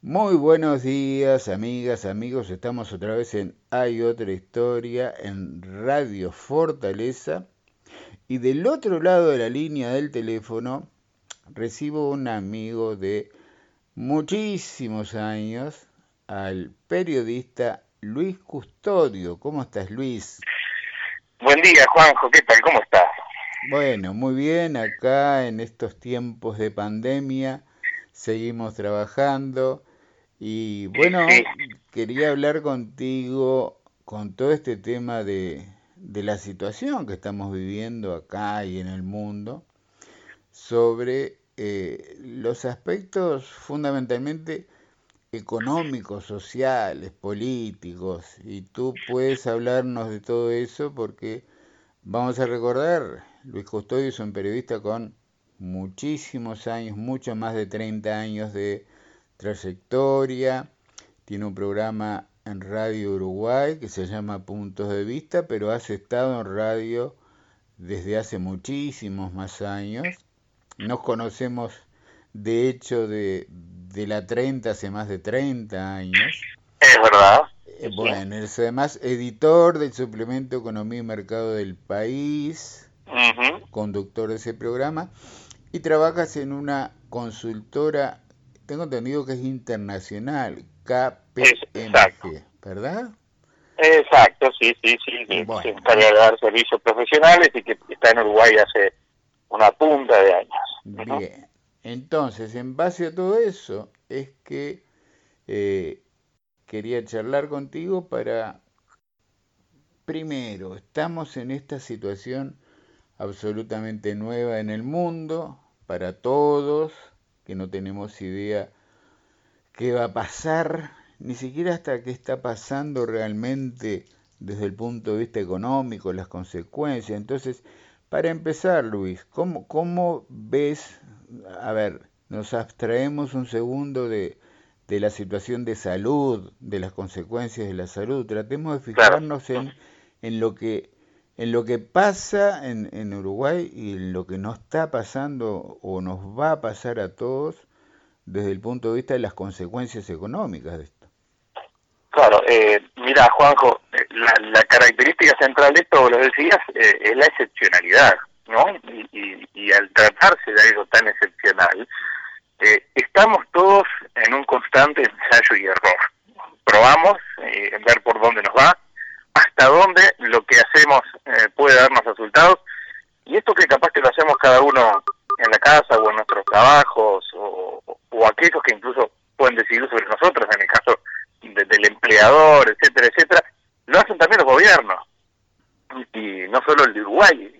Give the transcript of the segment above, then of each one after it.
Muy buenos días, amigas, amigos. Estamos otra vez en Hay otra historia en Radio Fortaleza. Y del otro lado de la línea del teléfono recibo un amigo de muchísimos años, al periodista Luis Custodio. ¿Cómo estás, Luis? Buen día, Juanjo. ¿Qué tal? ¿Cómo estás? Bueno, muy bien. Acá en estos tiempos de pandemia seguimos trabajando y bueno, quería hablar contigo con todo este tema de, de la situación que estamos viviendo acá y en el mundo sobre eh, los aspectos fundamentalmente económicos, sociales, políticos, y tú puedes hablarnos de todo eso porque vamos a recordar, Luis Custodio es un periodista con muchísimos años, mucho más de 30 años de trayectoria, tiene un programa en Radio Uruguay que se llama Puntos de Vista, pero has estado en radio desde hace muchísimos más años. Nos conocemos, de hecho, de, de la 30 hace más de 30 años. Es verdad. Eh, bueno, es además editor del suplemento Economía y Mercado del País, conductor de ese programa, y trabajas en una consultora tengo entendido que es internacional, KPMG, ¿verdad? Exacto, sí, sí, sí, que se encarga de dar servicios profesionales y que está en Uruguay hace una punta de años. Bien, entonces, en base a todo eso, es que eh, quería charlar contigo para, primero, estamos en esta situación absolutamente nueva en el mundo, para todos, que no tenemos idea qué va a pasar, ni siquiera hasta qué está pasando realmente desde el punto de vista económico, las consecuencias. Entonces, para empezar, Luis, ¿cómo, cómo ves, a ver, nos abstraemos un segundo de, de la situación de salud, de las consecuencias de la salud, tratemos de fijarnos en, en lo que en lo que pasa en, en, Uruguay y en lo que nos está pasando o nos va a pasar a todos desde el punto de vista de las consecuencias económicas de esto. Claro, eh, mira Juanjo, eh, la, característica central de esto, lo decías, eh, es la excepcionalidad, ¿no? Y, al tratarse de algo tan excepcional, eh, estamos todos en un constante ensayo y error. Probamos, ver por dónde nos va, hasta dónde lo que hacemos eh, puede darnos resultados. Y esto que capaz que lo hacemos cada uno en la casa o en nuestros trabajos o, aquellos que incluso pueden decidir sobre nosotros, en el caso del empleador, etcétera, etcétera, lo hacen también los gobiernos. Y, no solo el de Uruguay.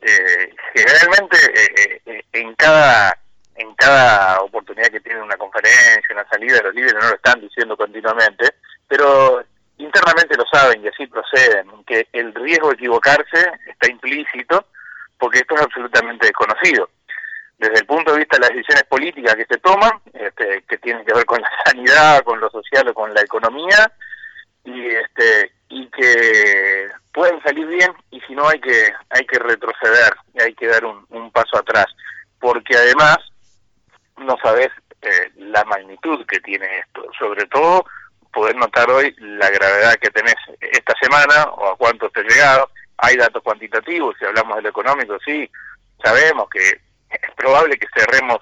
Eh, generalmente eh, eh, en cada en cada oportunidad que tienen una conferencia, una salida, los líderes no lo están diciendo continuamente, pero internamente lo saben y así proceden, que el riesgo de equivocarse está implícito porque esto es absolutamente desconocido. Desde el punto de vista de las decisiones políticas que se toman, este, que tienen que ver con la sanidad, con lo social o con la economía, y este y que pueden salir bien y si no hay que hay que retroceder y hay que dar un, un paso atrás porque además no sabes eh, la magnitud que tiene esto sobre todo poder notar hoy la gravedad que tenés esta semana o a cuánto te has llegado. Hay datos cuantitativos, si hablamos de lo económico, sí, sabemos que es probable que cerremos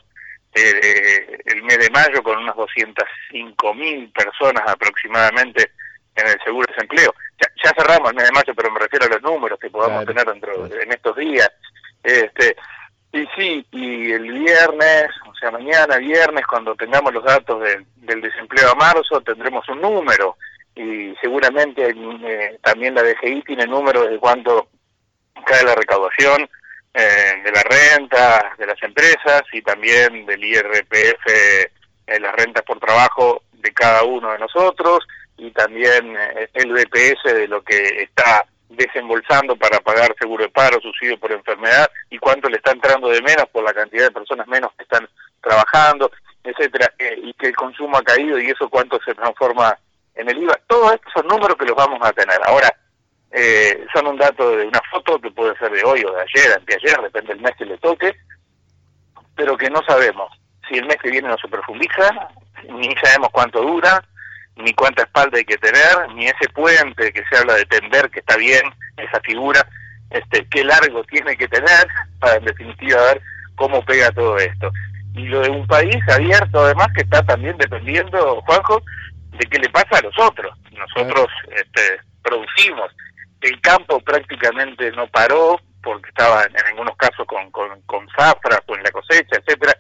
eh, el mes de mayo con unas 205 mil personas aproximadamente en el seguro de desempleo. Ya, cerramos el mes de mayo, pero me refiero a los números que podamos tener dentro en estos días. Este, y sí, y el viernes, o sea, mañana, viernes, cuando tengamos los datos del desempleo a marzo, tendremos un número. Y seguramente eh, también la DGI tiene números de cuánto cae la recaudación eh, de la renta de las empresas y también del IRPF, eh, las rentas por trabajo de cada uno de nosotros y también el BPS de lo que está desembolsando para pagar seguro de paro, subsidio por enfermedad y cuánto le está entrando de menos por la cantidad de personas menos que están trabajando, etcétera, eh, y que el consumo ha caído y eso cuánto se transforma en el IVA. Todos estos son números que los vamos a tener. Ahora, eh, son un dato de una foto que puede ser de hoy o de ayer, anteayer, depende del mes que le toque, pero que no sabemos si el mes que viene no se profundiza, ni sabemos cuánto dura, ni cuánta espalda hay que tener, ni ese puente que se habla de tender, que está bien, esa figura, este, qué largo tiene que tener para en definitiva ver cómo pega todo esto. Y lo de un país abierto además que está también dependiendo, Juanjo, de qué le pasa a los otros. Nosotros este, producimos, el campo prácticamente no paró porque estaba en, algunos casos con, con, con zafra, con la cosecha, etcétera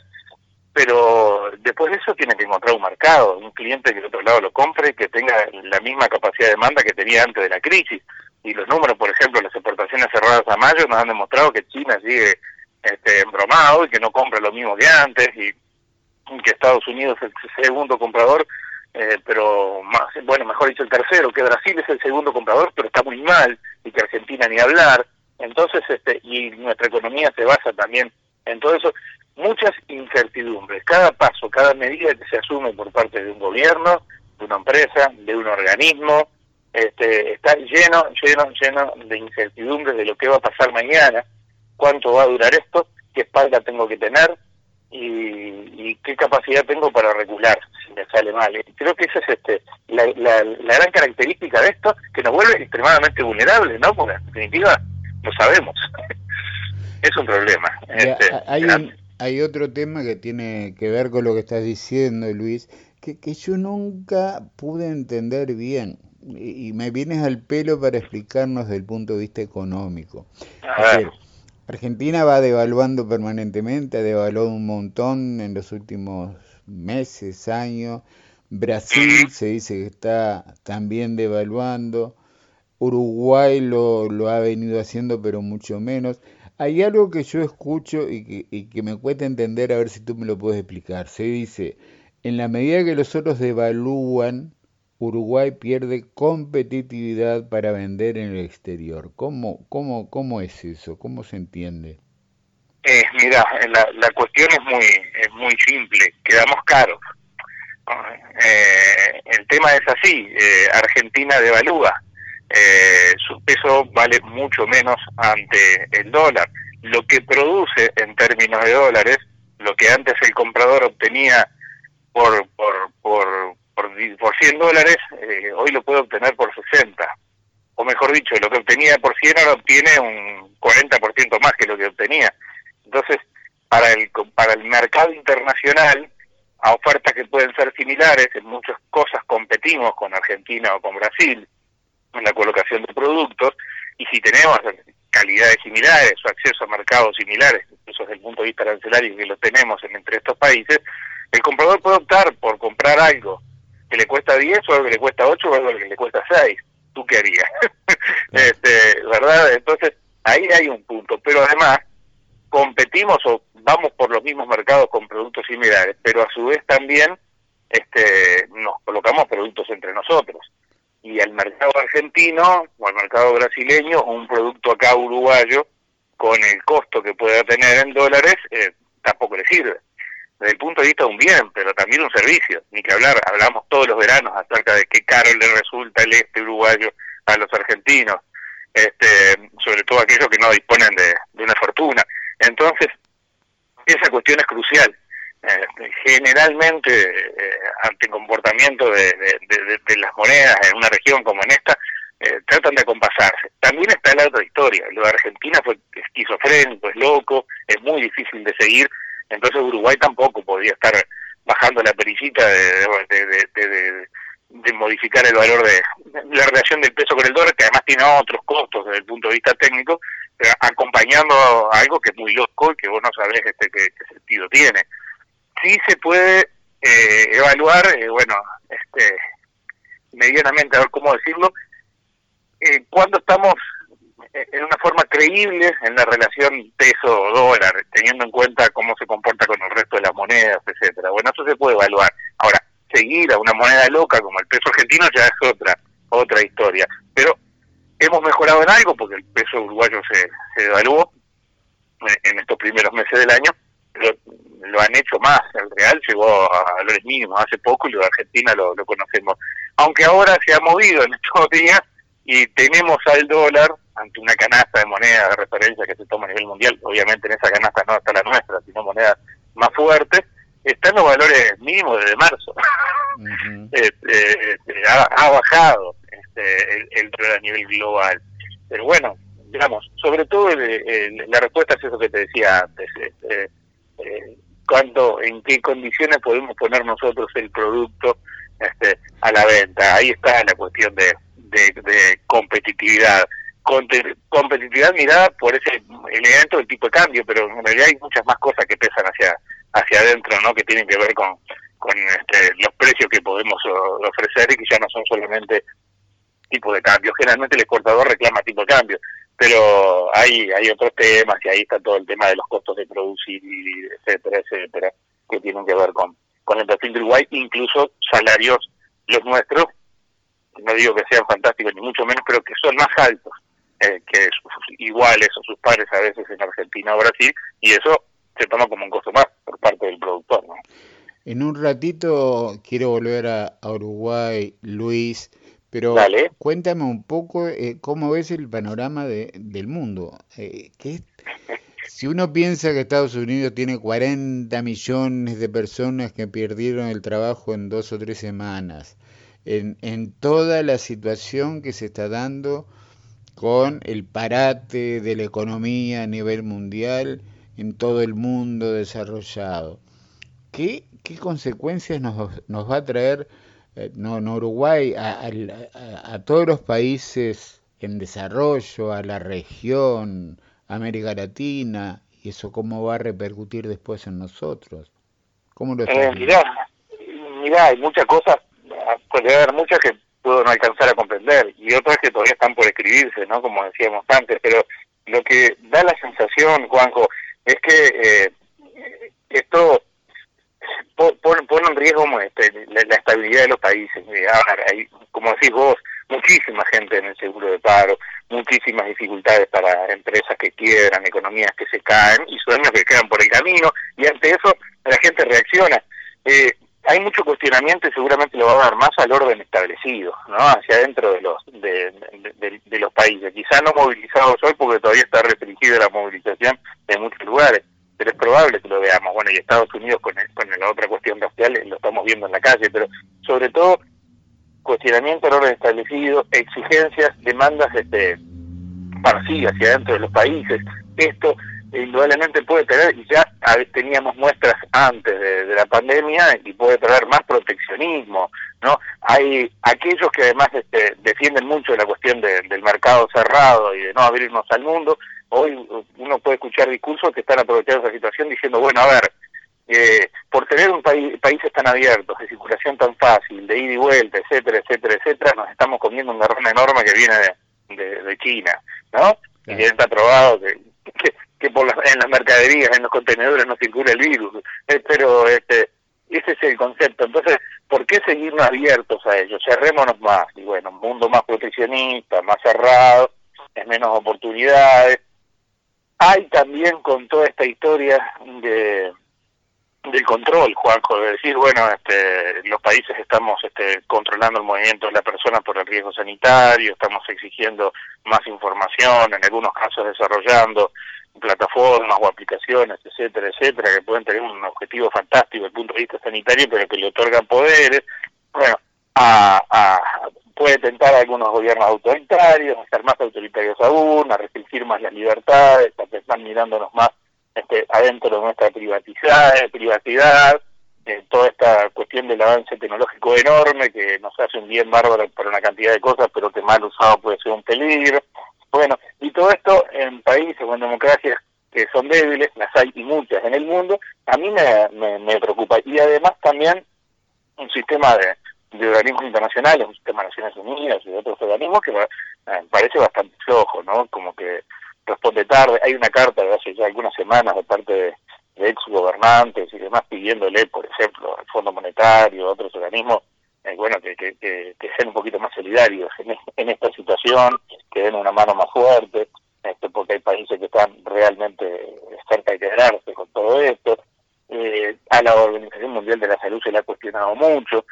pero después de eso tiene que encontrar un mercado, un cliente que de otro lado lo compre, que tenga la misma capacidad de demanda que tenía antes de la crisis. Y los números, por ejemplo, las exportaciones cerradas a mayo nos han demostrado que China sigue este, embromado y que no compra lo mismo que antes y, que Estados Unidos es el segundo comprador, eh, pero más, bueno, mejor dicho el tercero, que Brasil es el segundo comprador, pero está muy mal y que Argentina ni hablar. Entonces, este, y nuestra economía se basa también en todo eso muchas incertidumbres. Cada paso, cada medida que se asume por parte de un gobierno, de una empresa, de un organismo, este, está lleno, lleno, lleno de incertidumbres de lo que va a pasar mañana, cuánto va a durar esto, qué espalda tengo que tener y, qué capacidad tengo para regular me sale mal. Creo que esa es este, la, la, gran característica de esto, que nos vuelve extremadamente vulnerables, ¿no? Porque en definitiva lo sabemos. es un problema. Este, hay, hay otro tema que tiene que ver con lo que estás diciendo, Luis, que, que yo nunca pude entender bien. Y, me vienes al pelo para explicarnos desde el punto de vista económico. Argentina va devaluando permanentemente, ha devaluado un montón en los últimos meses, años. Brasil se dice que está también devaluando. Uruguay lo, lo ha venido haciendo, pero mucho menos. Hay algo que yo escucho y que, me cuesta entender, a ver si tú me lo puedes explicar. Se dice, en la medida que los otros devalúan, Uruguay pierde competitividad para vender en el exterior. ¿Cómo, cómo, cómo es eso? ¿Cómo se entiende? Eh, mira, la, cuestión es muy, es muy simple, quedamos caros. Eh, el tema es así, eh, Argentina devalúa, eh, su peso vale mucho menos ante el dólar. Lo que produce en términos de dólares, lo que antes el comprador obtenía por, por, por, por, 100 dólares, eh, hoy lo puede obtener por 60. O mejor dicho, lo que obtenía por 100 ahora obtiene un 40% más que lo que obtenía. Entonces, para el, para el mercado internacional, a ofertas que pueden ser similares, en muchas cosas competimos con Argentina o con Brasil, en la colocación de productos y si tenemos calidades similares o acceso a mercados similares, incluso desde el punto de vista arancelario que lo tenemos entre estos países, el comprador puede optar por comprar algo que le cuesta 10 o algo que le cuesta 8 o algo que le cuesta 6. ¿Tú qué harías? este, ¿Verdad? Entonces, ahí hay un punto. Pero además, competimos o vamos por los mismos mercados con productos similares, pero a su vez también este, nos colocamos productos entre nosotros y al mercado argentino o al mercado brasileño un producto acá uruguayo con el costo que pueda tener en dólares eh, tampoco le sirve. Desde el punto de vista de un bien, pero también un servicio. Ni que hablar, hablamos todos los veranos acerca de qué caro le resulta el este uruguayo a los argentinos, este, sobre todo aquellos que no disponen de una fortuna. Entonces, esa cuestión es crucial. Eh, generalmente eh, ante comportamiento de, las monedas en una región como en esta, eh, tratan de acompasarse. También está la otra historia, lo de Argentina fue esquizofrénico, es loco, es muy difícil de seguir, entonces Uruguay tampoco podía estar bajando la perillita de, modificar el valor de la relación del peso con el dólar, que además tiene otros costos desde el punto de vista técnico, acompañando algo que es muy loco y que vos no sabés este, qué sentido tiene sí se puede eh, evaluar, eh, bueno, este, medianamente, a ver cómo decirlo, eh, cuando estamos en una forma creíble en la relación peso-dólar, teniendo en cuenta cómo se comporta con el resto de las monedas, etcétera. Bueno, eso se puede evaluar. Ahora, seguir a una moneda loca como el peso argentino ya es otra otra historia. Pero hemos mejorado en algo porque el peso uruguayo se, se devaluó en estos primeros meses del año, pero lo han hecho más, el Real llegó a valores mínimos hace poco y lo de Argentina lo, conocemos. Aunque ahora se ha movido en estos días y tenemos al dólar ante una canasta de moneda de referencia que se toma a nivel mundial, obviamente en esa canasta no está la nuestra, sino monedas más fuertes, está en los valores mínimos desde marzo. Este, este, ha, bajado este, el, el a nivel global. Pero bueno, digamos, sobre todo la respuesta es eso que te decía antes. Este, eh, cuánto, en qué condiciones podemos poner nosotros el producto este, a la venta. Ahí está la cuestión de, de, competitividad. competitividad mirada por ese elemento del tipo de cambio, pero en realidad hay muchas más cosas que pesan hacia hacia adentro, ¿no? Que tienen que ver con, con este, los precios que podemos ofrecer y que ya no son solamente tipo de cambio. Generalmente el exportador reclama tipo de cambio, pero hay hay otros temas y ahí está todo el tema de los costos de producir, etcétera, etcétera, que tienen que ver con, con el perfil de Uruguay, incluso salarios los nuestros, no digo que sean fantásticos ni mucho menos, pero que son más altos eh, que sus iguales o sus padres a veces en Argentina o Brasil, y eso se toma como un costo más por parte del productor. ¿no? En un ratito quiero volver a, Uruguay, Luis, pero cuéntame un poco eh, cómo ves el panorama de, del mundo. Eh, si uno piensa que Estados Unidos tiene 40 millones de personas que perdieron el trabajo en dos o tres semanas, en, en toda la situación que se está dando con el parate de la economía a nivel mundial, en todo el mundo desarrollado. ¿Qué, qué consecuencias nos, nos, va a traer, no, no Uruguay, a, a, todos los países en desarrollo, a la región, América Latina, y eso cómo va a repercutir después en nosotros? ¿Cómo lo eh, mirá, mirá, hay muchas cosas, puede haber muchas que puedo no alcanzar a comprender y otras que todavía están por escribirse, ¿no? Como decíamos antes, pero lo que da la sensación, Juanjo, es que eh, esto pone, en riesgo este, la, estabilidad de los países. hay, como decís vos, muchísima gente en el seguro de paro, muchísimas dificultades para empresas que quiebran, economías que se caen y sueños que quedan por el camino, y ante eso la gente reacciona. Eh, hay mucho cuestionamiento y seguramente lo va a dar más al orden establecido, ¿no? Hacia adentro de los de, de, los países. Quizá no movilizados hoy porque todavía está restringida la movilización en muchos lugares, pero es probable que lo veamos. Bueno, y Estados Unidos con, con la otra cuestión racial lo estamos viendo en la calle, pero sobre todo cuestionamiento al orden establecido, exigencias, demandas este para sí hacia adentro de los países. Esto indudablemente puede tener, y ya teníamos muestras antes de, la pandemia, y puede traer más proteccionismo, ¿no? Hay aquellos que además este, defienden mucho la cuestión del mercado cerrado y de no abrirnos al mundo, hoy uno puede escuchar discursos que están aprovechando esa situación diciendo, bueno, a ver, eh, por tener un país, países tan abiertos, de circulación tan fácil, de ida y vuelta, etcétera, etcétera, etcétera, nos estamos comiendo un garrón enorme que viene de, de, China, ¿no? Y ya está probado que, que por en las mercaderías, en los contenedores no circula el virus. Eh, pero este ese es el concepto. Entonces, ¿por qué seguirnos abiertos a ellos? Cerrémonos más. Y bueno, un mundo más proteccionista, más cerrado, es menos oportunidades. Hay también con toda esta historia de del control, Juanjo, de decir, bueno, este, los países estamos este, controlando el movimiento de la persona por el riesgo sanitario, estamos exigiendo más información, en algunos casos desarrollando plataformas o aplicaciones, etcétera, etcétera, que pueden tener un objetivo fantástico desde el punto de vista sanitario, pero que le otorgan poderes. Bueno, a, puede tentar a algunos gobiernos autoritarios, a ser más autoritarios aún, a restringir más las libertades, a están mirándonos más este, adentro de nuestra privatizada, privacidad, eh, toda esta cuestión del avance tecnológico enorme que nos hace un bien bárbaro para una cantidad de cosas, pero que mal usado puede ser un peligro. Bueno, y todo esto en países con democracias que son débiles, las hay y muchas en el mundo, a mí me, me, preocupa. Y además también un sistema de, de organismos internacionales, un sistema de Naciones Unidas y de otros organismos que me parece bastante flojo, ¿no? Como que responde tarde. Hay una carta de hace ya algunas semanas de parte de, ex gobernantes y demás pidiéndole, por ejemplo, al Fondo Monetario, otros organismos, eh, bueno, que, que, que, sean un poquito más solidarios en, en esta situación, que den una mano más fuerte, este, porque hay países que están realmente cerca de quedarse con todo esto. Eh, a la Organización Mundial de la Salud se le ha cuestionado mucho.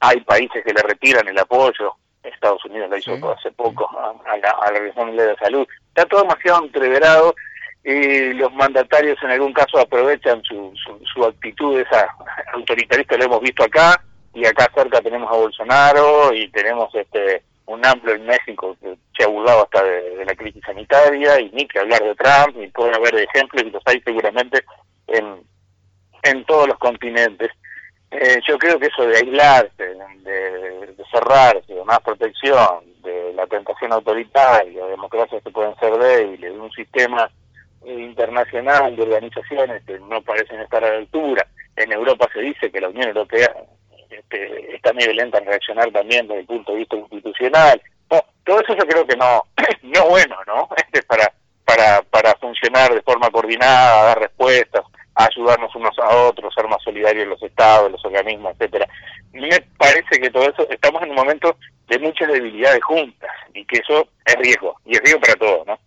Hay países que le retiran el apoyo. Estados Unidos lo hizo hace poco a, la, Organización Mundial de la Salud. Está todo demasiado entreverado y los mandatarios en algún caso aprovechan su, su, actitud esa autoritarista, lo hemos visto acá, y acá cerca tenemos a Bolsonaro y tenemos este un AMLO en México que se ha burlado hasta de, la crisis sanitaria y ni que hablar de Trump, y pueden haber ejemplos y los hay seguramente en, en todos los continentes. Eh, yo creo que eso de aislarse, de, de cerrarse, de más protección, de la tentación autoritaria, de democracias que pueden ser débiles, de un sistema internacional de organizaciones que no parecen estar a la altura. En Europa se dice que la Unión Europea este, está muy violenta en reaccionar también desde el punto de vista institucional. todo eso yo creo que no, no bueno, ¿no? Este, para, para, para funcionar de forma coordinada, dar respuestas, ayudarnos unos a otros, ser más solidarios los estados, los organismos, etcétera. Me parece que todo eso, estamos en un momento de muchas debilidades juntas y que eso es riesgo, y es riesgo para todos, ¿no?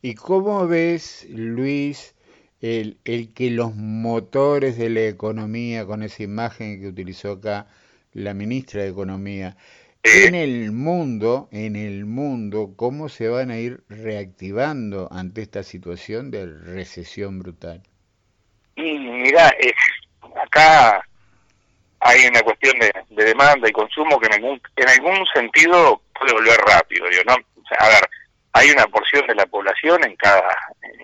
¿Y cómo ves, Luis, el, el que los motores de la economía, con esa imagen que utilizó acá la ministra de Economía, en el mundo, en el mundo, cómo se van a ir reactivando ante esta situación de recesión brutal? Y mira, acá hay una cuestión de, demanda y consumo que en algún, en algún sentido puede volver rápido, ¿no? a ver, hay una porción de la población en cada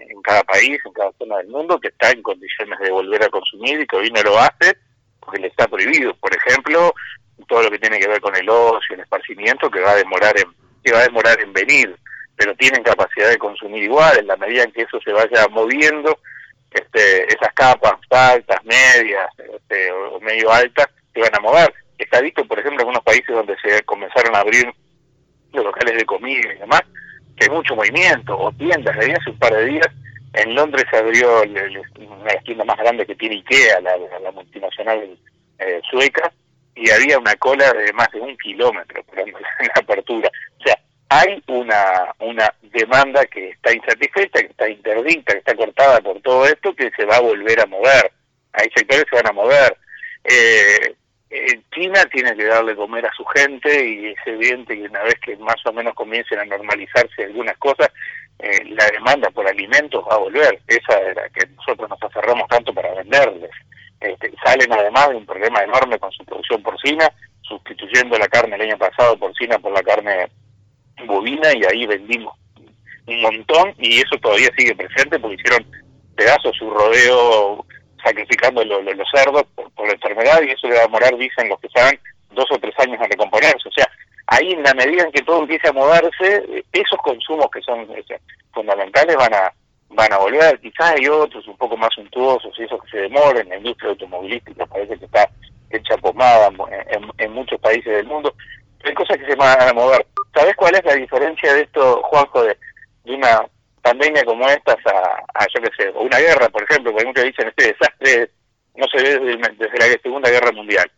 en cada país, en cada zona del mundo que está en condiciones de volver a consumir y que hoy no lo hace porque le está prohibido. Por ejemplo, todo lo que tiene que ver con el ocio, el esparcimiento, que va a demorar en que va a demorar en venir, pero tienen capacidad de consumir igual en la medida en que eso se vaya moviendo, este, esas capas altas, medias este, o medio altas se van a mover. Está visto, por ejemplo, en algunos países donde se comenzaron a abrir los locales de comida y demás, que hay mucho movimiento, o tiendas, de hace un par de días, en Londres se abrió una tiendas más grandes que tiene IKEA, la, multinacional eh, sueca, y había una cola de más de un kilómetro esperando la, la apertura. O sea, hay una, una demanda que está insatisfecha, que está interdicta, que está cortada por todo esto, que se va a volver a mover. Hay sectores que se van a mover. Eh, China tiene que darle comer a su gente y es evidente que una vez que más o menos comiencen a normalizarse algunas cosas, eh, la demanda por alimentos va a volver. Esa era que nosotros nos aferramos tanto para venderles. Este, salen además de un problema enorme con su producción porcina, sustituyendo la carne el año pasado porcina por la carne bovina y ahí vendimos un montón y eso todavía sigue presente porque hicieron pedazos su rodeo sacrificando los cerdos por, la enfermedad y eso le va a demorar, dicen los que saben, dos o tres años a recomponerse. O sea, ahí en la medida en que todo empiece a moverse, esos consumos que son fundamentales van a van a volver. Quizás hay otros un poco más suntuosos y esos que se demoren. La industria automovilística parece que está hecha pomada en, en, muchos países del mundo. Hay cosas que se van a mover. ¿Sabes cuál es la diferencia de esto, Juanjo, de, una pandemia como estas a, yo qué sé, o una guerra, por ejemplo, porque muchos dicen este desastre no se ve desde, la Segunda Guerra Mundial.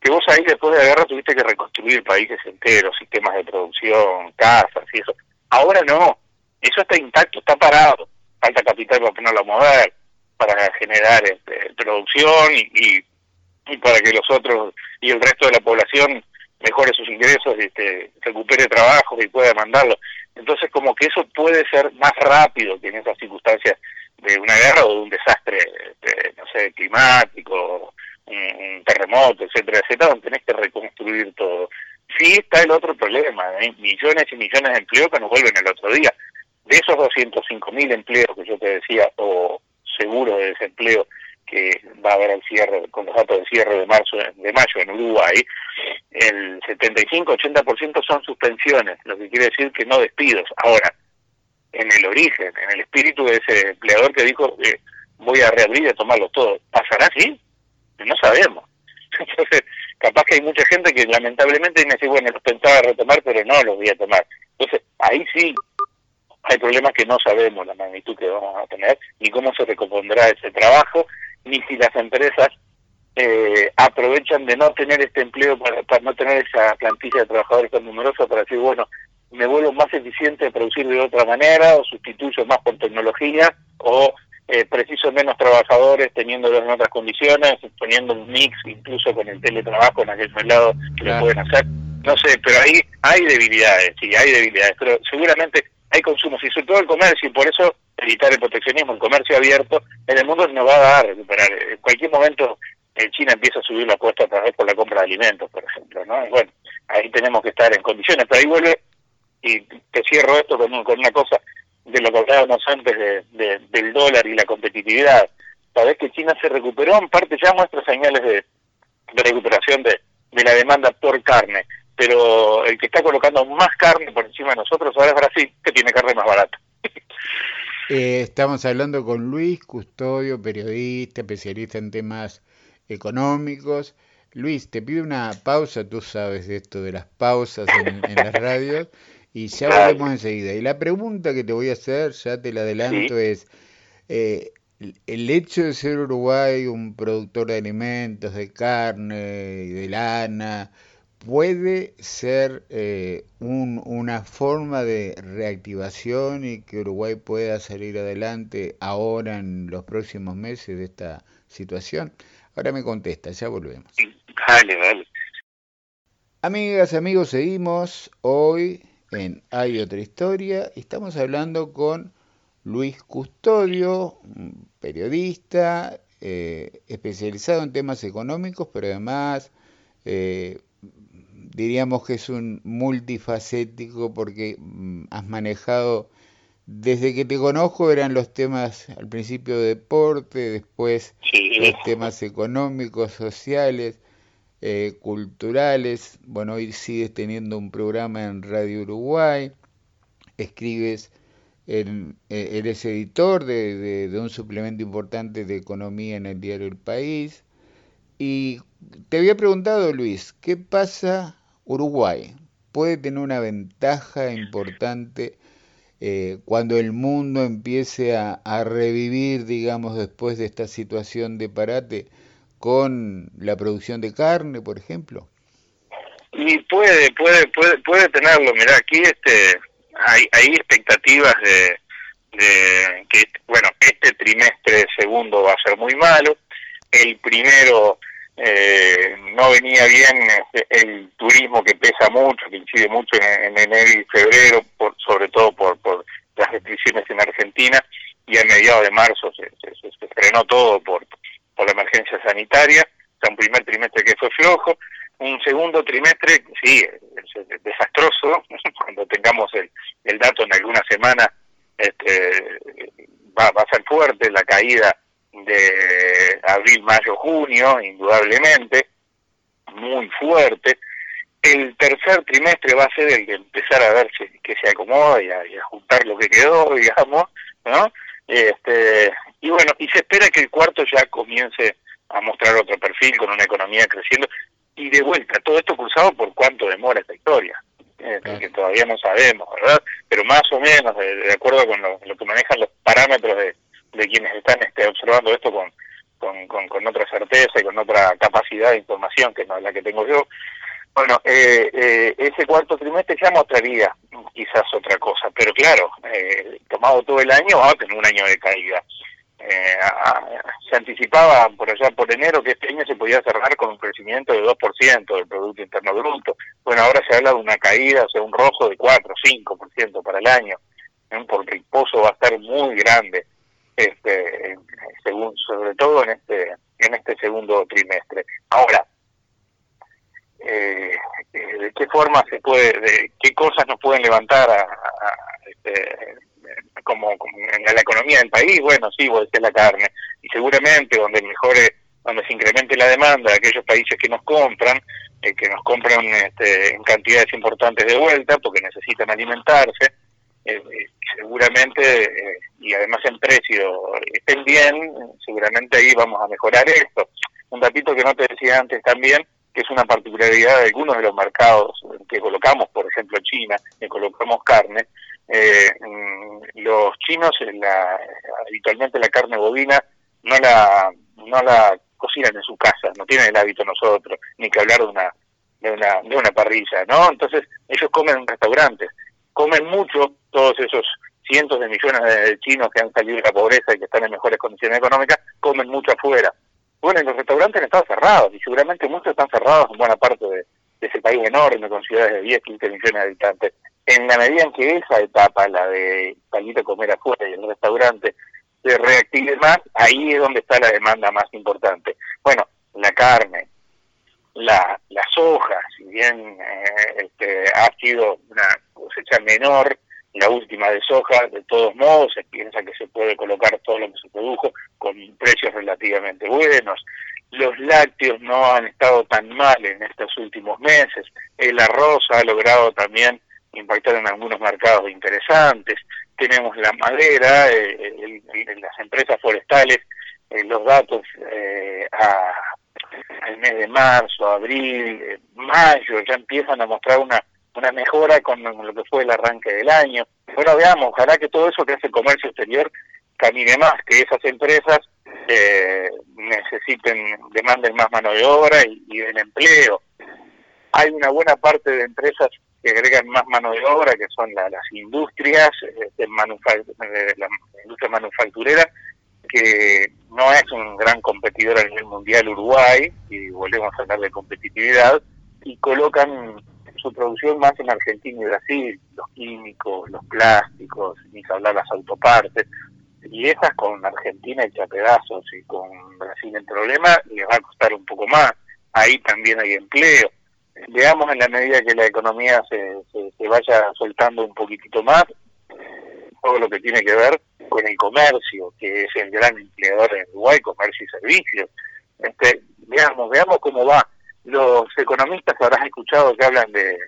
Que vos ahí después de la guerra tuviste que reconstruir países enteros, sistemas de producción, casas y eso. Ahora no, eso está intacto, está parado. Falta capital para ponerlo a mover, para generar este, producción y, y, para que los otros y el resto de la población mejore sus ingresos, este, recupere trabajo y pueda demandarlo. Entonces, como que eso puede ser más rápido que en esas circunstancias de una guerra o de un desastre, este, no sé, climático, un, terremoto, etcétera, etcétera, donde tenés que reconstruir todo. Sí está el otro problema, ¿eh? millones y millones de empleos que nos vuelven el otro día. De esos 205 mil empleos que yo te decía, o seguros de desempleo que va a haber al cierre, con los datos de cierre de marzo, de mayo en Uruguay, el 75-80% son suspensiones, lo que quiere decir que no despidos. Ahora, en el origen, en el espíritu de ese empleador que dijo eh, voy a reabrir y a tomarlo todo, ¿pasará así? No sabemos. Entonces, capaz que hay mucha gente que lamentablemente dice, bueno, los pensaba retomar, pero no los voy a tomar. Entonces, ahí sí hay problemas que no sabemos la magnitud que vamos a tener, ni cómo se recompondrá ese trabajo, ni si las empresas eh, aprovechan de no tener este empleo para, no tener esa plantilla de trabajadores tan numerosa para decir, bueno, me vuelvo más eficiente de producir de otra manera o sustituyo más por tecnología o eh, preciso menos trabajadores teniéndolos en otras condiciones, poniendo un mix incluso con el teletrabajo en aquel lado que lo pueden hacer. No sé, pero ahí hay debilidades, sí, hay debilidades, pero seguramente hay consumo, y sobre todo el comercio, y por eso evitar el proteccionismo, el comercio abierto en el mundo nos va a recuperar. En cualquier momento en China empieza a subir la cuesta otra vez por la compra de alimentos, por ejemplo, ¿no? bueno, ahí tenemos que estar en condiciones, pero ahí vuelve, y te cierro esto con, con una cosa de lo que hablábamos antes de, del dólar y la competitividad. Sabes que China se recuperó, en parte ya muestra señales de, recuperación de la demanda por carne, pero el que está colocando más carne por encima de nosotros ahora es Brasil, que tiene carne más barata. Eh, estamos hablando con Luis Custodio, periodista, especialista en temas económicos. Luis, te pido una pausa, tú sabes de esto de las pausas en, las radios, y ya volvemos enseguida. Y la pregunta que te voy a hacer, ya te la adelanto, es, eh, el hecho de ser Uruguay un productor de alimentos, de carne y de lana, puede ser eh, un, una forma de reactivación y que Uruguay pueda salir adelante ahora en los próximos meses de esta situación? Ahora me contesta, ya volvemos. Dale, dale. Amigas, amigos, seguimos hoy en Hay otra historia. Estamos hablando con Luis Custodio, periodista, eh, especializado en temas económicos, pero además eh, diríamos que es un multifacético porque mm, has manejado, desde que te conozco eran los temas al principio de deporte, después los temas económicos, sociales, eh, culturales. Bueno, hoy sigues teniendo un programa en Radio Uruguay, escribes, en, eh, eres editor de, de un suplemento importante de economía en el diario El País. Y te había preguntado, Luis, ¿qué pasa Uruguay puede tener una ventaja importante eh, cuando el mundo empiece a, revivir, digamos, después de esta situación de parate con la producción de carne, por ejemplo? Y puede, puede, puede, puede tenerlo. Mira, aquí este, hay, hay expectativas de, de que, bueno, este trimestre segundo va a ser muy malo. El primero eh, no venía bien este, el turismo que pesa mucho, que incide mucho en, enero y febrero, por, sobre todo por, por las restricciones en Argentina, y a mediados de marzo se, se, frenó todo por, por la emergencia sanitaria, o sea, un primer trimestre que fue flojo, un segundo trimestre, sí, desastroso, cuando tengamos el, el dato en alguna semana, este, va, va a ser fuerte la caída de abril, mayo, junio, indudablemente, muy fuerte. El tercer trimestre va a ser el de empezar a ver si, que se acomoda y a, juntar lo que quedó, digamos, ¿no? Este, y bueno, y se espera que el cuarto ya comience a mostrar otro perfil con una economía creciendo. Y de vuelta, todo esto cruzado por cuánto demora esta historia, eh, que todavía no sabemos, ¿verdad? Pero más o menos, de, acuerdo con lo, lo, que manejan los parámetros de, de quienes están este, observando esto con, con, con, otra certeza y con otra capacidad de información que no es la que tengo yo. Bueno, eh, eh, ese cuarto trimestre ya mostraría quizás otra cosa, pero claro, eh, tomado todo el año, va a tener un año de caída. Eh, se anticipaba por allá por enero que este año se podía cerrar con un crecimiento de 2% del Producto Interno Bruto. Bueno, ahora se habla de una caída, o sea, un rojo de 4 o 5% para el año, porque el pozo va a estar muy grande este, según, sobre todo en este, en este segundo trimestre. Ahora, eh, eh, ¿de qué forma se puede, de qué cosas nos pueden levantar a, este, como, en la economía del país? Bueno, sí, vos decís la carne. Y seguramente donde mejore, donde se incremente la demanda de aquellos países que nos compran, eh, que nos compran este, en cantidades importantes de vuelta porque necesitan alimentarse, eh, seguramente, eh, y además en precio, estén bien, seguramente ahí vamos a mejorar esto. Un datito que no te decía antes también, que es una particularidad de algunos de los mercados que colocamos, por ejemplo China, que colocamos carne, eh, mm, los chinos la, habitualmente la carne bovina no la no la cocinan en su casa, no tienen el hábito nosotros, ni que hablar de una de una, de una parrilla, ¿no? Entonces ellos comen en restaurantes comen mucho todos esos cientos de millones de chinos que han salido de la pobreza y que están en mejores condiciones económicas, comen mucho afuera. Bueno, los restaurantes han estado cerrados y seguramente muchos están cerrados en buena parte de, ese país enorme con ciudades de 10, 15 millones de habitantes. En la medida en que esa etapa, la de salir a comer afuera y en el restaurante, se reactive más, ahí es donde está la demanda más importante. Bueno, la carne, la, la soja, si bien eh, este, ha sido una cosecha menor, la última de soja, de todos modos, se piensa que se puede colocar todo lo que se produjo con precios relativamente buenos. Los lácteos no han estado tan mal en estos últimos meses. El arroz ha logrado también impactar en algunos mercados interesantes. Tenemos la madera, eh, las empresas forestales, eh, los datos eh, a, al mes de marzo, abril, eh, mayo, ya empiezan a mostrar una, una mejora con lo que fue el arranque del año. Bueno, veamos, ojalá que todo eso que hace el comercio exterior camine más, que esas empresas eh, necesiten, demanden más mano de obra y, y del empleo. Hay una buena parte de empresas que agregan más mano de obra, que son las industrias, este, la industria manufacturera, que no es un gran competidor a nivel mundial Uruguay, y volvemos a hablar de competitividad, y colocan su producción más en Argentina y Brasil, los químicos, los plásticos, ni hablar las autopartes, y esas con Argentina hecha pedazos y con Brasil en problema, les va a costar un poco más. Ahí también hay empleo veamos en la medida que la economía se, se, vaya soltando un poquitito más, todo lo que tiene que ver con el comercio, que es el gran empleador en Uruguay, comercio y servicios. Este, veamos, veamos cómo va. Los economistas habrás escuchado que hablan de,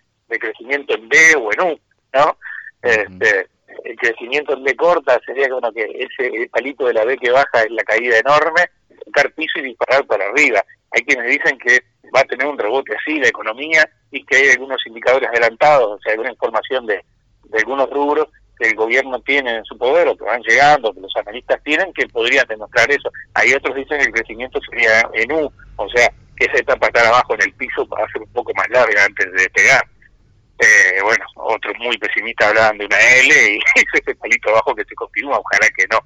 crecimiento en B o en U, ¿no? Este, el crecimiento en B corta sería como que ese palito de la B que baja es la caída enorme, tocar piso y disparar para arriba. Hay quienes dicen que va a tener un rebote así la economía y que hay algunos indicadores adelantados, o sea, alguna información de, de algunos rubros que el gobierno tiene en su poder o que van llegando, que los analistas tienen, que podrían demostrar eso. Hay otros dicen que el crecimiento sería en U, o sea, que esa etapa estar abajo en el piso va a ser un poco más larga antes de pegar. Eh, bueno, otros muy pesimistas hablaban de una L y ese palito abajo que se continúa, ojalá que no.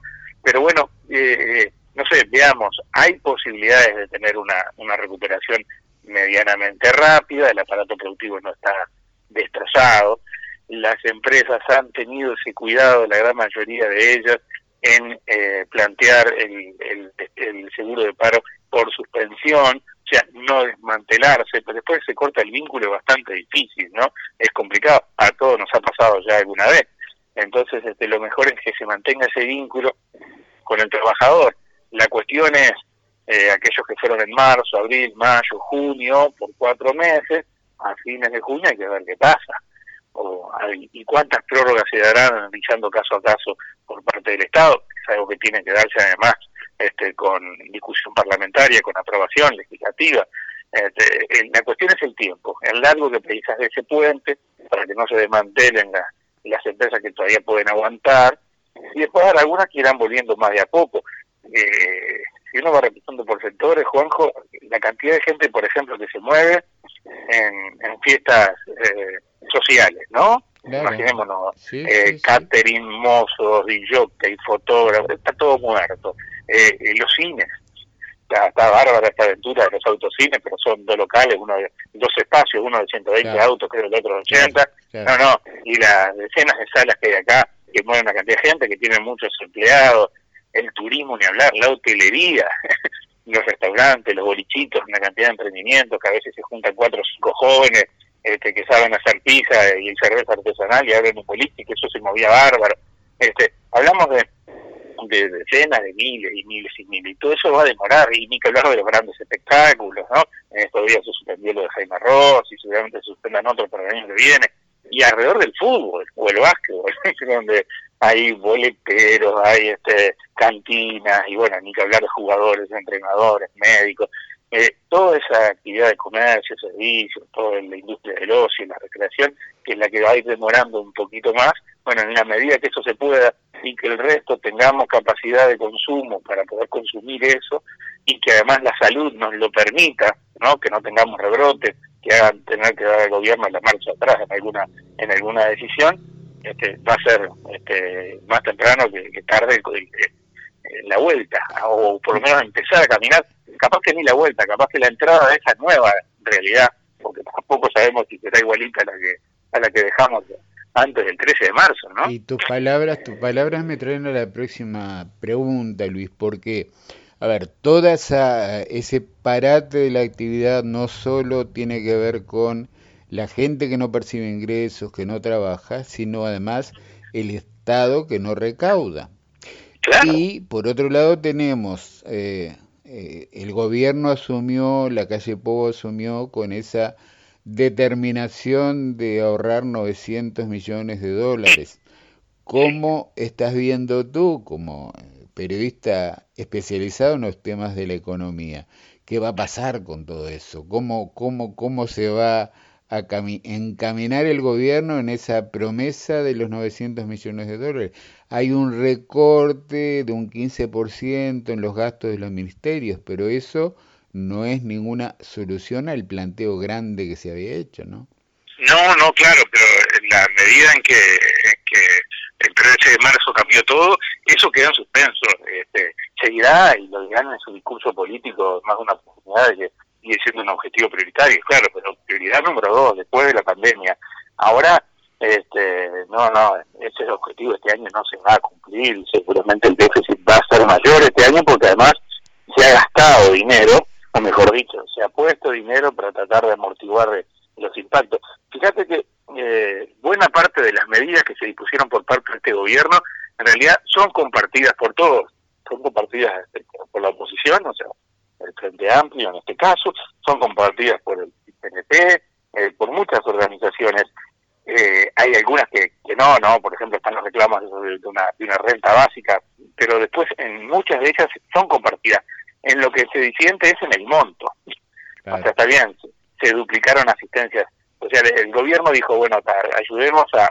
Pero bueno, eh, no sé, veamos, hay posibilidades de tener una, una recuperación medianamente rápida, el aparato productivo no está destrozado, las empresas han tenido ese cuidado, la gran mayoría de ellas, en eh, plantear el, seguro de paro por suspensión, o sea, no desmantelarse, pero después se corta el vínculo bastante difícil, ¿no? Es complicado, a todos nos ha pasado ya alguna vez. Entonces, este, lo mejor es que se mantenga ese vínculo con el trabajador. La cuestión es, eh, aquellos que fueron en marzo, abril, mayo, junio, por cuatro meses, a fines de junio hay que ver qué pasa. O, y cuántas prórrogas se darán analizando caso a caso por parte del Estado, es algo que tiene que darse además este, con discusión parlamentaria, con aprobación legislativa. Este, la cuestión es el tiempo, el largo que precisas de ese puente para que no se desmantelen las empresas que todavía pueden aguantar y después algunas que irán volviendo más de a poco. Eh, si uno va repitiendo por sectores, Juanjo, la cantidad de gente, por ejemplo, que se mueve en, fiestas eh, sociales, ¿no? Imaginémonos, eh, catering, mozos, y fotógrafos, está todo muerto. Eh, los cines, está, bárbara esta aventura de los autocines, pero son dos locales, uno de, dos espacios, uno de 120 autos, creo el otro de 80. No, no, y las decenas de salas que hay acá, que mueven una cantidad de gente, que tienen muchos empleados, el turismo ni hablar, la hotelería, los restaurantes, los bolichitos, una cantidad de emprendimientos que a veces se juntan cuatro o cinco jóvenes este, que saben hacer pizza y cerveza artesanal y abren un boliche, que eso se movía bárbaro. Este, hablamos de, de decenas de miles y miles y miles, y todo eso va a demorar, y ni que hablar de los grandes espectáculos, ¿no? En estos días se suspendió lo de Jaime Ross y seguramente se suspendan otros para el año que viene, y alrededor del fútbol o el básquetbol, donde hay boleteros, hay este, cantinas y bueno, ni que hablar de jugadores, entrenadores, médicos, eh, toda esa actividad de comercio, servicios, toda la industria del ocio y la recreación, que es la que va a ir demorando un poquito más, bueno, en la medida que eso se pueda y que el resto tengamos capacidad de consumo para poder consumir eso y que además la salud nos lo permita, ¿no? que no tengamos rebrotes, que hagan tener que dar al gobierno la marcha atrás en alguna en alguna decisión, este, va a ser este, más temprano que, tarde la vuelta, o por lo menos empezar a caminar, capaz que ni la vuelta, capaz que la entrada de esa nueva realidad, porque tampoco sabemos si será igualita a la que a la que dejamos antes del 13 de marzo, ¿no? Y tus palabras, tus palabras me traen a la próxima pregunta, Luis, porque, a ver, toda esa, ese parate de la actividad no solo tiene que ver con la gente que no percibe ingresos, que no trabaja, sino además el Estado que no recauda. Y por otro lado tenemos, eh, eh, el gobierno asumió, la calle Povo asumió con esa determinación de ahorrar 900 millones de dólares. ¿Cómo estás viendo tú, como periodista especializado en los temas de la economía, qué va a pasar con todo eso? ¿Cómo, cómo, cómo se va a encaminar el gobierno en esa promesa de los 900 millones de dólares? Hay un recorte de un 15% en los gastos de los ministerios, pero eso no es ninguna solución al planteo grande que se había hecho, ¿no? No, no, claro, pero en la medida en que, el 13 de marzo cambió todo, eso queda en suspenso. Este, seguirá, y lo dirán en su discurso político, más de una oportunidad de que sigue siendo un objetivo prioritario, claro, pero prioridad número dos, después de la pandemia. Ahora, este, no, no, ese objetivo este año no se va a cumplir, seguramente el déficit va a ser mayor este año porque además se ha gastado dinero o mejor dicho, se ha puesto dinero para tratar de amortiguar los impactos. Fíjate que eh, buena parte de las medidas que se dispusieron por parte de este gobierno en realidad son compartidas por todos, son compartidas este, por la oposición, o sea, el Frente Amplio en este caso, son compartidas por el PNP, eh, por muchas organizaciones. Eh, hay algunas que, que no, no, por ejemplo están los reclamos de una, de una renta básica, pero después en muchas de ellas son compartidas en lo que se disiente es en el monto. O sea, está bien, se, duplicaron asistencias sociales. El gobierno dijo, bueno, ayudemos a,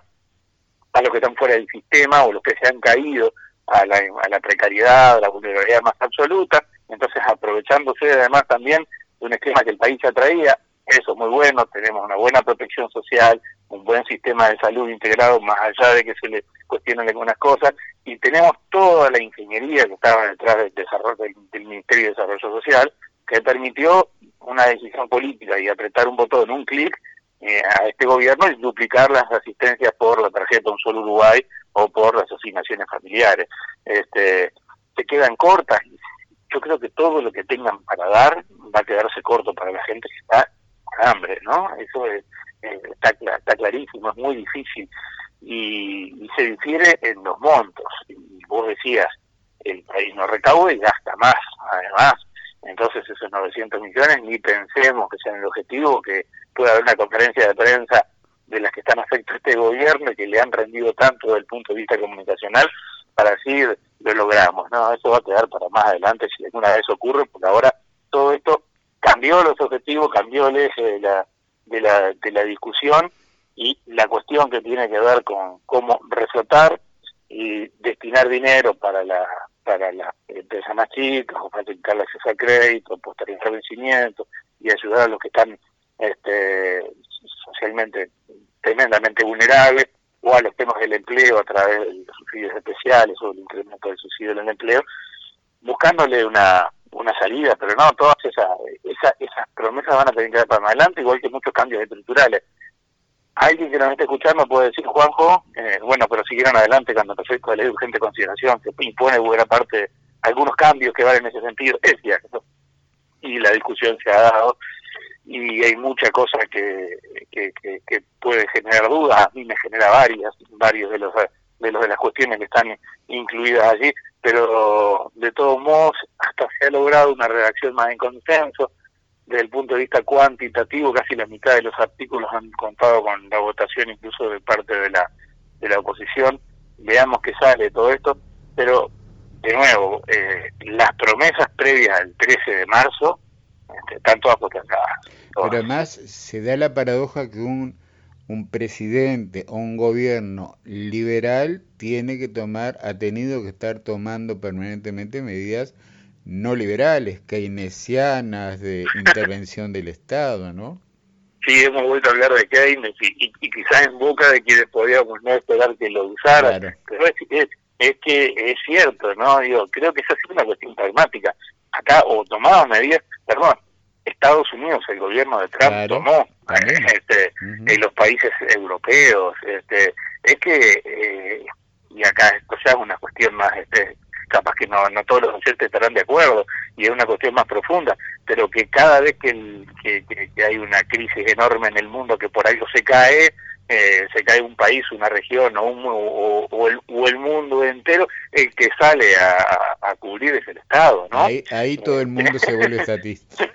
a los que están fuera del sistema o los que se han caído a la, a la precariedad, a la vulnerabilidad más absoluta. Entonces, aprovechándose además también de un esquema que el país ya traía, eso es muy bueno, tenemos una buena protección social, un buen sistema de salud integrado, más allá de que se le cuestionen algunas cosas, y tenemos toda la ingeniería que estaba detrás del desarrollo del, Ministerio de Desarrollo Social, que permitió una decisión política y apretar un botón, un clic, eh, a este gobierno y duplicar las asistencias por la tarjeta Un Solo Uruguay o por las asignaciones familiares. Este, se quedan cortas. Yo creo que todo lo que tengan para dar va a quedarse corto para la gente que está hambre, ¿no? Eso es, eh, está, está clarísimo, es muy difícil y, se difiere en los montos. Y vos decías, el país no recauda y gasta más, además. Entonces esos 900 millones ni pensemos que sean el objetivo, que pueda haber una conferencia de prensa de las que están afectos a este gobierno y que le han rendido tanto desde el punto de vista comunicacional para decir lo logramos. No, eso va a quedar para más adelante si alguna vez ocurre, porque ahora todo esto cambió los objetivos, cambió el eje de la, de la, de la discusión y la cuestión que tiene que ver con cómo reflotar y destinar dinero para la para las empresas más chicas o facilitar el acceso al crédito, postergar vencimiento y ayudar a los que están este, socialmente tremendamente vulnerables o a los temas del empleo a través de los subsidios especiales o el incremento del subsidio del empleo, buscándole una, una salida, pero no, todas esas, esas, esas promesas van a tener que dar para adelante, igual que muchos cambios estructurales alguien que nos esté escuchando puede decir, Juanjo, eh, bueno, pero siguieron adelante cuando el proyecto de ley de urgente consideración, que impone buena parte, algunos cambios que van en ese sentido, es cierto. Y la discusión se ha dado y hay mucha cosa que, que, que, puede generar dudas, a mí me genera varias, varios de los de los de las cuestiones que están incluidas allí, pero de todos modos hasta se ha logrado una redacción más en consenso, desde el punto de vista cuantitativo, casi la mitad de los artículos han contado con la votación incluso de parte de la, de la oposición. Veamos qué sale todo esto, pero de nuevo, eh, las promesas previas al 13 de marzo este, están todas postergadas. Pero además se da la paradoja que un, un presidente o un gobierno liberal tiene que tomar, ha tenido que estar tomando permanentemente medidas no liberales, keynesianas, de intervención del Estado, ¿no? Sí, hemos vuelto a hablar de Keynes y, y, quizás en boca de quienes podíamos no esperar que lo usaran, pero es, es, que es cierto, ¿no? Digo, creo que esa es una cuestión pragmática. Acá, o tomamos medidas, perdón, Estados Unidos, el gobierno de Trump tomó este, en los países europeos, este, es que, eh, y acá esto ya es una cuestión más, este, capaz que no, no todos los docentes estarán de acuerdo, y es una cuestión más profunda, pero que cada vez que, que, hay una crisis enorme en el mundo que por algo se cae, eh, se cae un país, una región o, un, o, el, o, el, mundo entero, el que sale a, a, cubrir es el Estado, ¿no? Ahí, ahí todo el mundo se vuelve estatista.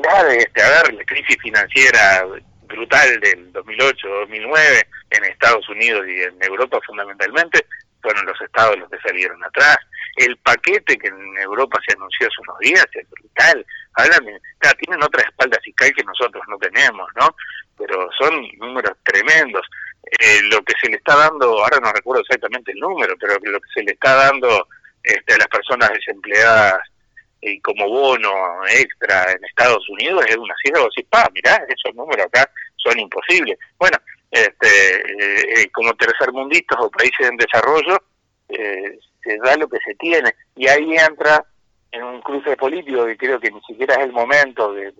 Claro, este, a ver, la crisis financiera brutal del 2008-2009 en Estados Unidos y en Europa fundamentalmente, fueron los estados los que salieron atrás. El paquete que en Europa se anunció hace unos días es brutal. Ahora, tienen otra espalda fiscal que nosotros no tenemos, ¿no? Pero son números tremendos. Eh, lo que se le está dando, ahora no recuerdo exactamente el número, pero lo que se le está dando este, a las personas desempleadas y como bono extra en Estados Unidos es una cifra, vos decís, pa, mirá, esos números acá son imposibles. Bueno, este, eh, eh, como tercermundistas o países en desarrollo, eh, se da lo que se tiene. Y ahí entra en un cruce político que creo que ni siquiera es el momento, de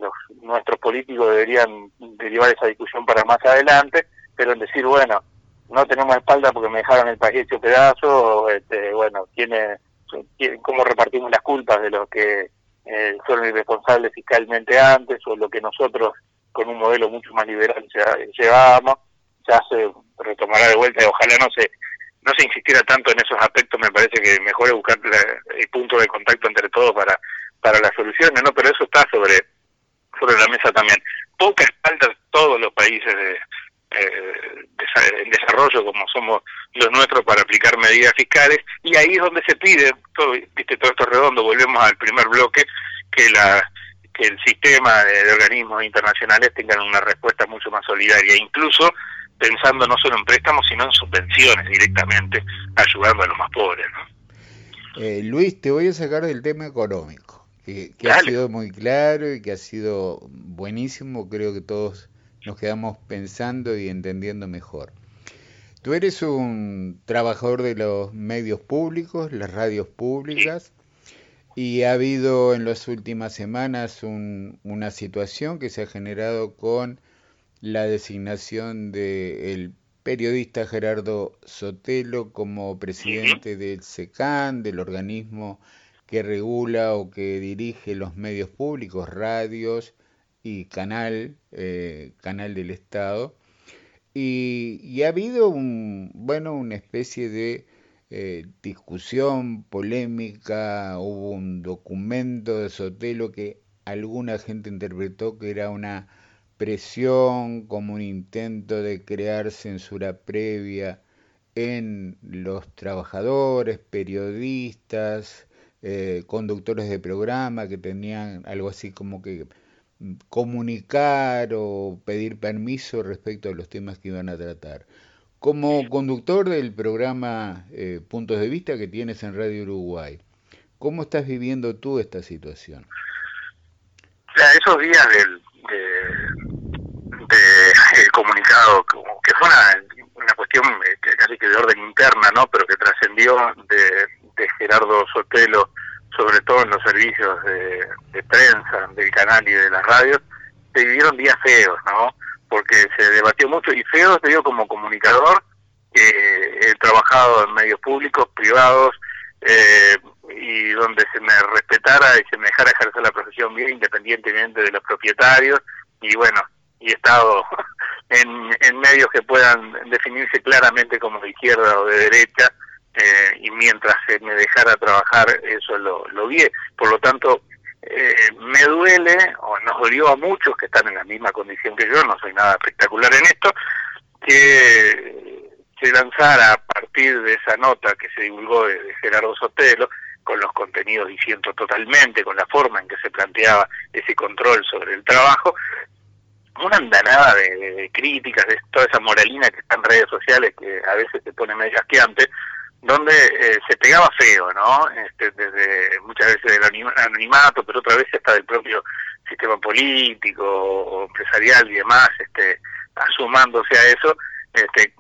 nuestros políticos deberían derivar esa discusión para más adelante, pero en decir, bueno, no tenemos espalda porque me dejaron el país hecho pedazo, este, bueno, tiene, cómo repartimos las culpas de los que eh, fueron irresponsables fiscalmente antes o lo que nosotros con un modelo mucho más liberal llevábamos ya se retomará de vuelta y ojalá no se no se insistiera tanto en esos aspectos me parece que mejor es buscar el punto de contacto entre todos para para las soluciones no pero eso está sobre sobre la mesa también. Poca espalda todos los países de, eh, en desarrollo como somos los nuestros para aplicar medidas fiscales y ahí es donde se pide todo viste todo esto redondo volvemos al primer bloque que la que el sistema de, organismos internacionales tengan una respuesta mucho más solidaria incluso pensando no solo en préstamos, sino en subvenciones directamente, ayudando a los más pobres. ¿no? Eh, Luis, te voy a sacar del tema económico, que, ha sido muy claro y que ha sido buenísimo, creo que todos nos quedamos pensando y entendiendo mejor. Tú eres un trabajador de los medios públicos, las radios públicas, y ha habido en las últimas semanas una situación que se ha generado con la designación del periodista Gerardo Sotelo como presidente del SECAN, del organismo que regula o que dirige los medios públicos, radios y canal, eh, canal del Estado. Y, ha habido bueno, una especie de eh, discusión, polémica, hubo un documento de Sotelo que alguna gente interpretó que era una presión, como un intento de crear censura previa en los trabajadores, periodistas, eh, conductores de programa que tenían algo así como que comunicar o pedir permiso respecto a los temas que iban a tratar. Como conductor del programa eh, Puntos de Vista que tienes en Radio Uruguay, ¿cómo estás viviendo tú esta situación? esos días del, de, el comunicado, que fue una, cuestión eh, casi que de orden interna, ¿no? Pero que trascendió de, Gerardo Sotelo, sobre todo en los servicios de, prensa del canal y de las radios, se vivieron días feos, ¿no? Porque se debatió mucho, y feos te digo como comunicador, que he trabajado en medios públicos, privados, eh, y donde se me respetara y se me dejara ejercer la profesión bien independientemente de los propietarios y bueno y he estado en, en medios que puedan definirse claramente como de izquierda o de derecha eh, y mientras se me dejara trabajar eso lo, lo vi por lo tanto eh, me duele o nos dolió a muchos que están en la misma condición que yo no soy nada espectacular en esto que se lanzara a partir de esa nota que se divulgó de Gerardo Sotelo con los contenidos diciendo totalmente, con la forma en que se planteaba ese control sobre el trabajo, una andanada de, críticas, de toda esa moralina que está en redes sociales que a veces se pone medio asqueante, donde eh, se pegaba feo, ¿no? Este, desde muchas veces del anonimato, pero otra vez hasta del propio sistema político o empresarial y demás, este, asumándose a eso, este,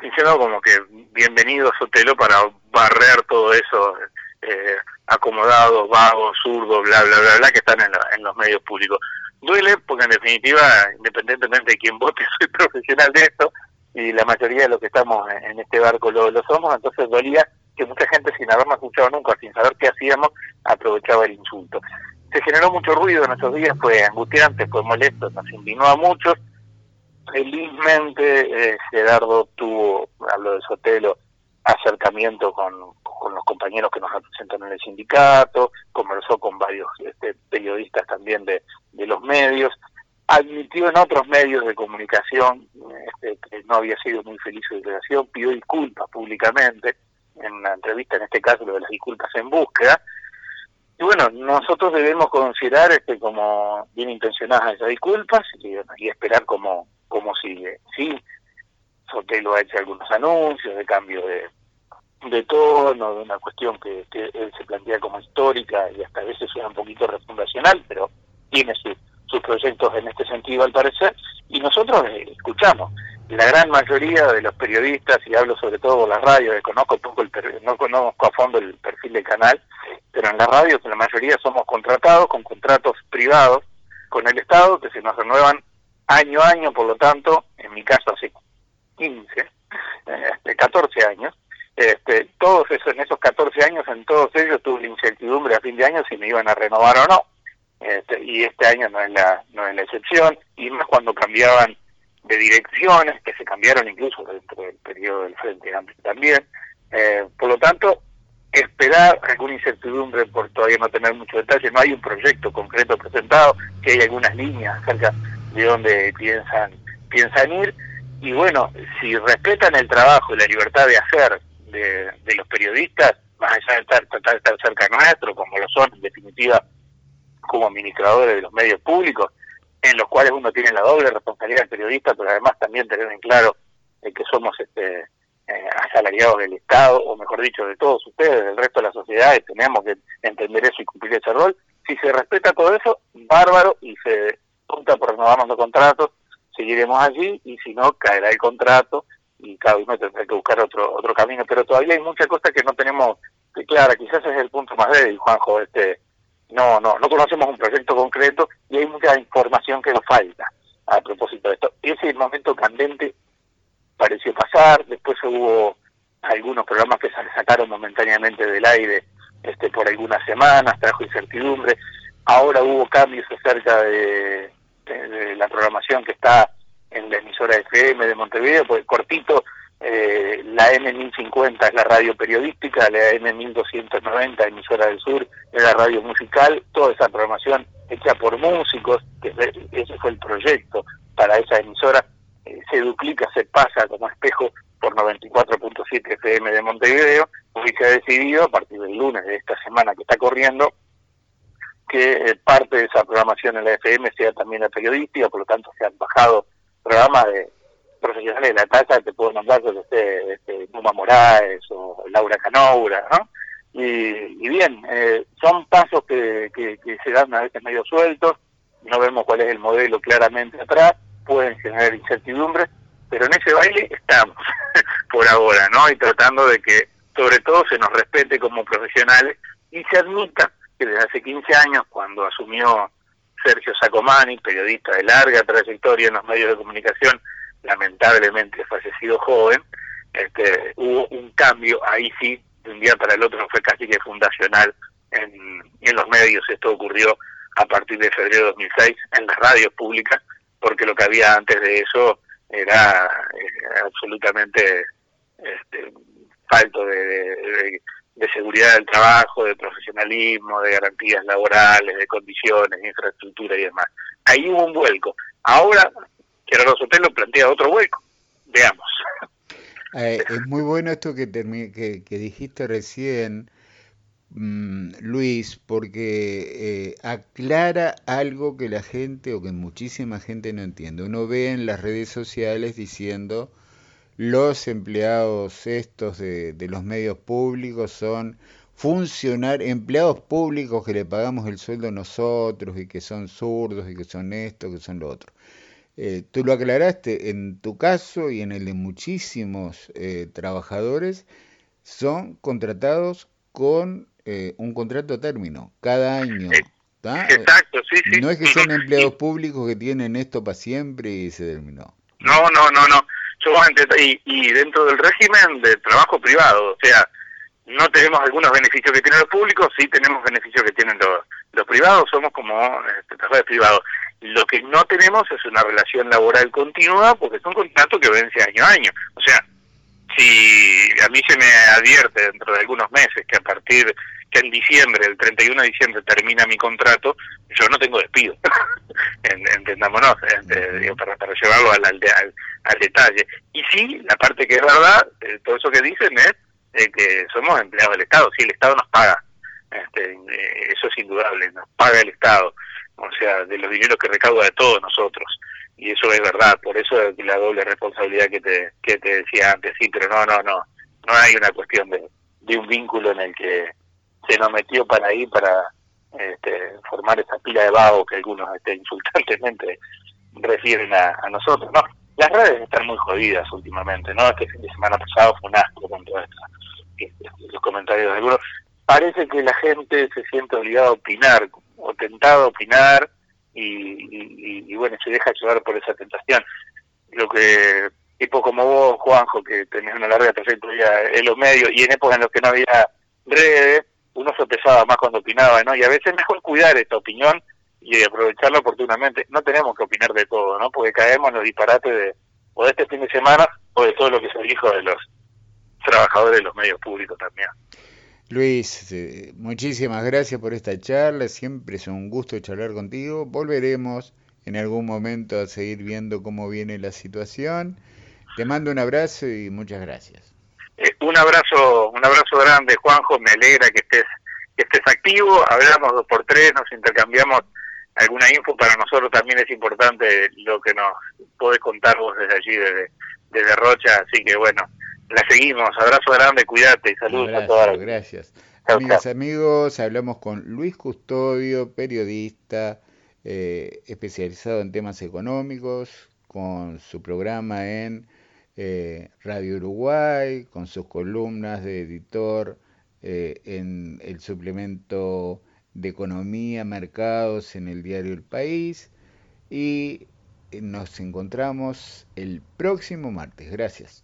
diciendo como que bienvenido Sotelo para barrer todo eso eh, acomodados, vagos, zurdos, bla, bla, bla, bla, que están en, en, los medios públicos. Duele porque en definitiva, independientemente de quién vote, soy profesional de esto y la mayoría de los que estamos en, este barco lo, somos, entonces dolía que mucha gente sin habernos escuchado nunca, sin saber qué hacíamos, aprovechaba el insulto. Se generó mucho ruido en esos días, fue angustiante, fue molesto, nos indignó a muchos. Felizmente, eh, Gerardo tuvo, hablo de Sotelo, acercamiento con, con los compañeros que nos representan en el sindicato, conversó con varios este, periodistas también de, de los medios, admitió en otros medios de comunicación este, que no había sido muy feliz su declaración, pidió disculpas públicamente, en una entrevista, en este caso lo de las disculpas en búsqueda, y bueno, nosotros debemos considerar este como bien intencionadas esas disculpas y, esperar cómo, cómo sigue. Sí, Sotelo ha hecho algunos anuncios de cambio de, de tono, de una cuestión que, que él se plantea como histórica y hasta a veces suena un poquito refundacional, pero tiene su sus proyectos en este sentido al parecer, y nosotros eh, escuchamos. La gran mayoría de los periodistas, y hablo sobre todo por la radio, conozco poco el no conozco a fondo el perfil del canal, pero en la radio la mayoría somos contratados con contratos privados con el Estado que se nos renuevan año a año, por lo tanto, en mi caso hace 15, este, 14 años, este, todos esos, en esos 14 años, en todos ellos tuve la incertidumbre a fin de año si me iban a renovar o no. Este, y este año no es la no es la excepción y más cuando cambiaban de direcciones que se cambiaron incluso dentro del periodo del Frente Amplio también. Eh, por lo tanto esperar alguna incertidumbre por todavía no tener mucho detalle. No hay un proyecto concreto presentado que hay algunas líneas acerca de dónde piensan piensan ir. Y bueno si respetan el trabajo y la libertad de hacer de, de los periodistas más allá de estar, tratar de estar cerca nuestro como lo son en definitiva como administradores de los medios públicos, en los cuales uno tiene la doble responsabilidad del periodista, pero además también tener en claro que somos este, eh, asalariados del Estado, o mejor dicho, de todos ustedes, del resto de la sociedad, y tenemos que entender eso y cumplir ese rol. Si se respeta todo eso, bárbaro, y se punta por renovarnos los contratos, seguiremos allí, y si no, caerá el contrato, y cada uno tendrá que buscar otro otro camino. Pero todavía hay muchas cosas que no tenemos clara, quizás es el punto más débil, Juanjo, este no, no, no conocemos un proyecto concreto y hay mucha información que nos falta a propósito de esto. Ese momento candente pareció pasar, después hubo algunos programas que se sacaron momentáneamente del aire este, por algunas semanas, trajo incertidumbre, ahora hubo cambios acerca de, la programación que está en la emisora FM de Montevideo, porque cortito eh, la M1050 es la radio periodística, la M1290, emisora del sur, es la radio musical, toda esa programación hecha por músicos, que ese fue el proyecto para esa emisora, eh, se duplica, se pasa como espejo por 94.7 FM de Montevideo, hoy se ha decidido, a partir del lunes de esta semana que está corriendo, que eh, parte de esa programación en la FM sea también la periodística, por lo tanto se han bajado programas de profesionales de la talla, te puedo nombrar desde este, Numa Morales o Laura Canoura, ¿no? Y, bien, eh, son pasos que, que, se dan a veces medio sueltos, no vemos cuál es el modelo claramente atrás, pueden generar incertidumbre, pero en ese baile estamos por ahora, ¿no? Y tratando de que sobre todo se nos respete como profesionales y se admita que desde hace 15 años, cuando asumió Sergio Sacomani, periodista de larga trayectoria en los medios de comunicación, lamentablemente fallecido joven, este, hubo un cambio ahí sí, de un día para el otro fue casi que fundacional en, los medios. Esto ocurrió a partir de febrero de 2006 en las radios públicas, porque lo que había antes de eso era, eh, absolutamente este, falto de, de, seguridad del trabajo, de profesionalismo, de garantías laborales, de condiciones, de infraestructura y demás. Ahí hubo un vuelco. Ahora Gerardo Sotelo plantea otro hueco. Veamos. Eh, es muy bueno esto que, que, que dijiste recién, mm, Luis, porque eh, aclara algo que la gente o que muchísima gente no entiende. Uno ve en las redes sociales diciendo los empleados estos de, los medios públicos son funcionar empleados públicos que le pagamos el sueldo nosotros y que son zurdos y que son esto, que son lo otro. Eh, tú lo aclaraste, en tu caso y en el de muchísimos eh, trabajadores, son contratados con eh, un contrato a término, cada año. Exacto, sí, sí. No es que sean empleados públicos que tienen esto para siempre y se terminó. No, no, no, no. y, y dentro del régimen de trabajo privado, o sea, no tenemos algunos beneficios que tienen los públicos, sí tenemos beneficios que tienen los, los privados, somos como este, trabajadores privados. Lo que no tenemos es una relación laboral continua porque es un contrato que vence año a año. O sea, si a mí se me advierte dentro de algunos meses que a partir que en diciembre, el 31 de diciembre termina mi contrato, yo no tengo despido, entendámonos, este, para, para llevarlo al, al, al, detalle. Y sí, la parte que es verdad, eh, todo eso que dicen es que somos empleados del Estado, sí, el Estado nos paga, este, eh, eso es indudable, nos paga el Estado, o sea, de los dineros que recauda de todos nosotros, y eso es verdad, por eso es la doble responsabilidad que te, que te decía antes, sí, pero no, no, no, no hay una cuestión de, de un vínculo en el que se nos metió para ahí para este, formar esa pila de vagos que algunos este, insultantemente refieren a, a nosotros, ¿no? Las redes están muy jodidas últimamente, ¿no? Este fin de semana pasado fue un asco con todas los comentarios de algunos. Parece que la gente se siente obligada a opinar, o tentado a opinar, y, bueno, se deja llevar por esa tentación. Lo que, tipo como vos, Juanjo, que tenés una larga trayectoria en los medios, y en épocas en las que no había redes, uno se pesaba más cuando opinaba, ¿no? Y a veces es mejor cuidar esta opinión y aprovecharla oportunamente. No tenemos que opinar de todo, ¿no? Porque caemos en los disparates de, o de este fin de semana o de todo lo que se dijo de los trabajadores de los medios públicos también. Luis, eh, muchísimas gracias por esta charla, siempre es un gusto charlar contigo. Volveremos en algún momento a seguir viendo cómo viene la situación. Te mando un abrazo y muchas gracias. Eh, un abrazo, un abrazo grande, Juanjo, me alegra que estés que estés activo, hablamos dos por tres, nos intercambiamos alguna info, para nosotros también es importante lo que nos podés contar vos desde allí, desde, desde Rocha, así que bueno, la seguimos. Abrazo grande, cuídate y saludos a todas. Gracias. Amigas, amigos, hablamos con Luis Custodio, periodista eh, especializado en temas económicos, con su programa en eh, Radio Uruguay, con sus columnas de editor eh, en el suplemento de economía, mercados en el diario El País y nos encontramos el próximo martes. Gracias.